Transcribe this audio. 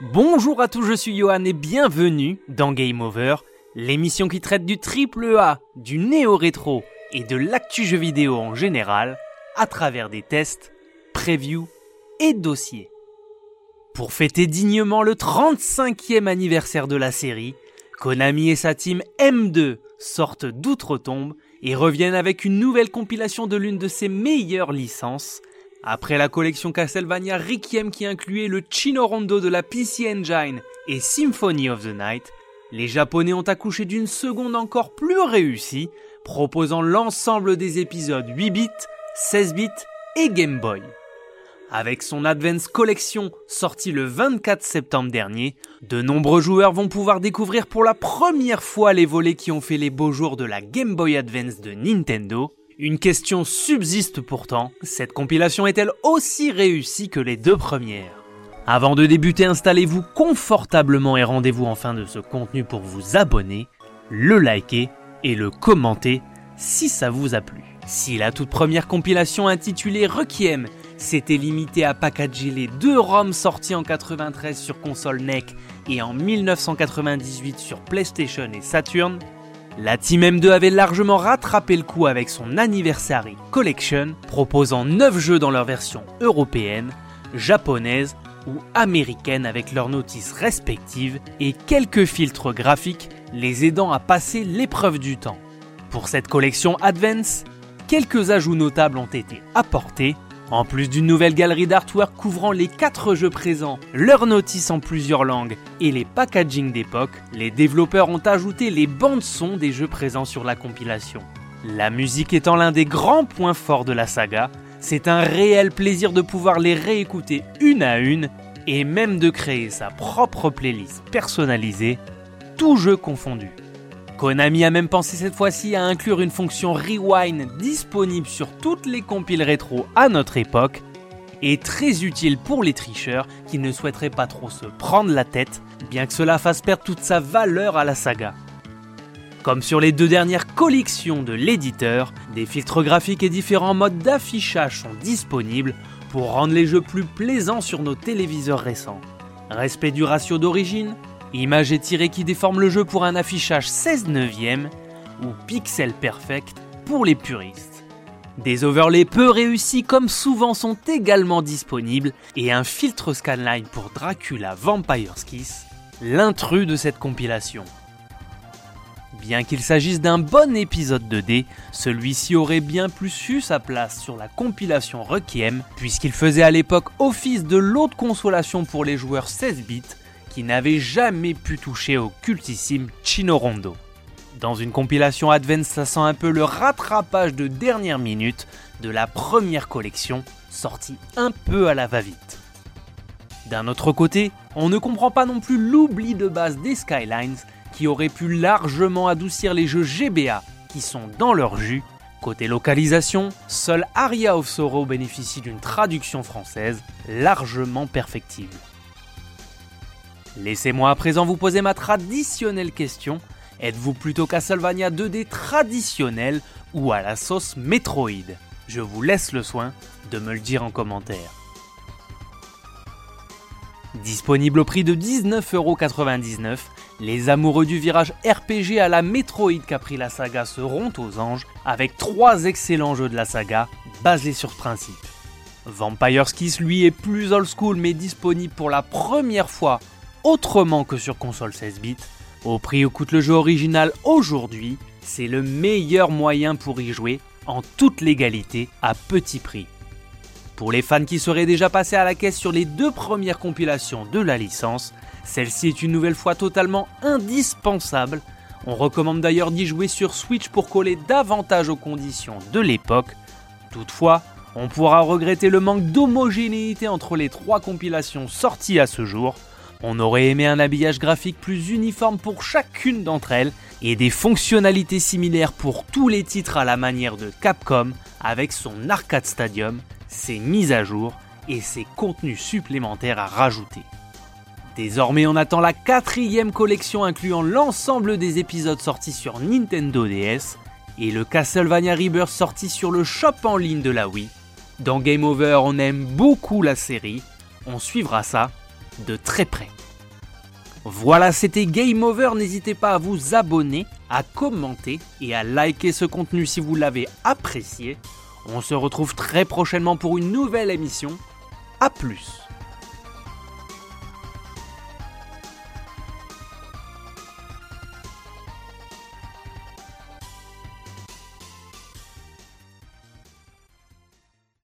Bonjour à tous, je suis Johan et bienvenue dans Game Over, l'émission qui traite du triple A, du néo-rétro et de l'actu jeu vidéo en général à travers des tests, previews et dossiers. Pour fêter dignement le 35e anniversaire de la série, Konami et sa team M2 sortent d'outre-tombe et reviennent avec une nouvelle compilation de l'une de ses meilleures licences, après la collection Castlevania Requiem qui incluait le Chino Rondo de la PC Engine et Symphony of the Night, les Japonais ont accouché d'une seconde encore plus réussie, proposant l'ensemble des épisodes 8 bits, 16 bits et Game Boy. Avec son Advance Collection sorti le 24 septembre dernier, de nombreux joueurs vont pouvoir découvrir pour la première fois les volets qui ont fait les beaux jours de la Game Boy Advance de Nintendo, une question subsiste pourtant, cette compilation est-elle aussi réussie que les deux premières? Avant de débuter, installez-vous confortablement et rendez-vous en fin de ce contenu pour vous abonner, le liker et le commenter si ça vous a plu. Si la toute première compilation intitulée Requiem s'était limitée à packager les deux ROM sortis en 93 sur console NEC et en 1998 sur PlayStation et Saturn, la Team M2 avait largement rattrapé le coup avec son Anniversary Collection, proposant 9 jeux dans leur version européenne, japonaise ou américaine avec leurs notices respectives et quelques filtres graphiques les aidant à passer l'épreuve du temps. Pour cette collection Advance, quelques ajouts notables ont été apportés, en plus d'une nouvelle galerie d'artwork couvrant les 4 jeux présents, leurs notices en plusieurs langues et les packaging d'époque, les développeurs ont ajouté les bandes son des jeux présents sur la compilation. La musique étant l'un des grands points forts de la saga, c'est un réel plaisir de pouvoir les réécouter une à une et même de créer sa propre playlist personnalisée, tout jeu confondu. Konami a même pensé cette fois-ci à inclure une fonction rewind disponible sur toutes les compiles rétro à notre époque, et très utile pour les tricheurs qui ne souhaiteraient pas trop se prendre la tête, bien que cela fasse perdre toute sa valeur à la saga. Comme sur les deux dernières collections de l'éditeur, des filtres graphiques et différents modes d'affichage sont disponibles pour rendre les jeux plus plaisants sur nos téléviseurs récents. Respect du ratio d'origine, Image étirée qui déforme le jeu pour un affichage 16 neuvième ou pixel perfect pour les puristes. Des overlays peu réussis comme souvent sont également disponibles et un filtre scanline pour Dracula Vampire's Kiss, l'intrus de cette compilation. Bien qu'il s'agisse d'un bon épisode 2D, celui-ci aurait bien plus eu sa place sur la compilation Requiem, puisqu'il faisait à l'époque office de l'autre consolation pour les joueurs 16 bits qui n'avait jamais pu toucher au cultissime Chino Rondo. Dans une compilation Advance, ça sent un peu le rattrapage de dernière minute de la première collection, sortie un peu à la va-vite. D'un autre côté, on ne comprend pas non plus l'oubli de base des Skylines qui aurait pu largement adoucir les jeux GBA qui sont dans leur jus. Côté localisation, seul Aria of Sorrow bénéficie d'une traduction française largement perfectible. Laissez-moi à présent vous poser ma traditionnelle question. Êtes-vous plutôt Castlevania 2D traditionnel ou à la sauce Metroid? Je vous laisse le soin de me le dire en commentaire. Disponible au prix de 19,99€, les amoureux du virage RPG à la Metroid qu'a pris la saga seront aux anges avec trois excellents jeux de la saga basés sur principe. Vampire's Kiss lui est plus old school mais disponible pour la première fois autrement que sur console 16 bits. Au prix où coûte le jeu original aujourd'hui, c'est le meilleur moyen pour y jouer en toute légalité à petit prix. Pour les fans qui seraient déjà passés à la caisse sur les deux premières compilations de la licence, celle-ci est une nouvelle fois totalement indispensable. On recommande d'ailleurs d'y jouer sur Switch pour coller davantage aux conditions de l'époque. Toutefois, on pourra regretter le manque d'homogénéité entre les trois compilations sorties à ce jour, on aurait aimé un habillage graphique plus uniforme pour chacune d'entre elles et des fonctionnalités similaires pour tous les titres à la manière de Capcom avec son Arcade Stadium, ses mises à jour et ses contenus supplémentaires à rajouter. Désormais on attend la quatrième collection incluant l'ensemble des épisodes sortis sur Nintendo DS et le Castlevania Rebirth sorti sur le shop en ligne de la Wii. Dans Game Over on aime beaucoup la série, on suivra ça de très près. Voilà, c'était Game Over. N'hésitez pas à vous abonner, à commenter et à liker ce contenu si vous l'avez apprécié. On se retrouve très prochainement pour une nouvelle émission. A plus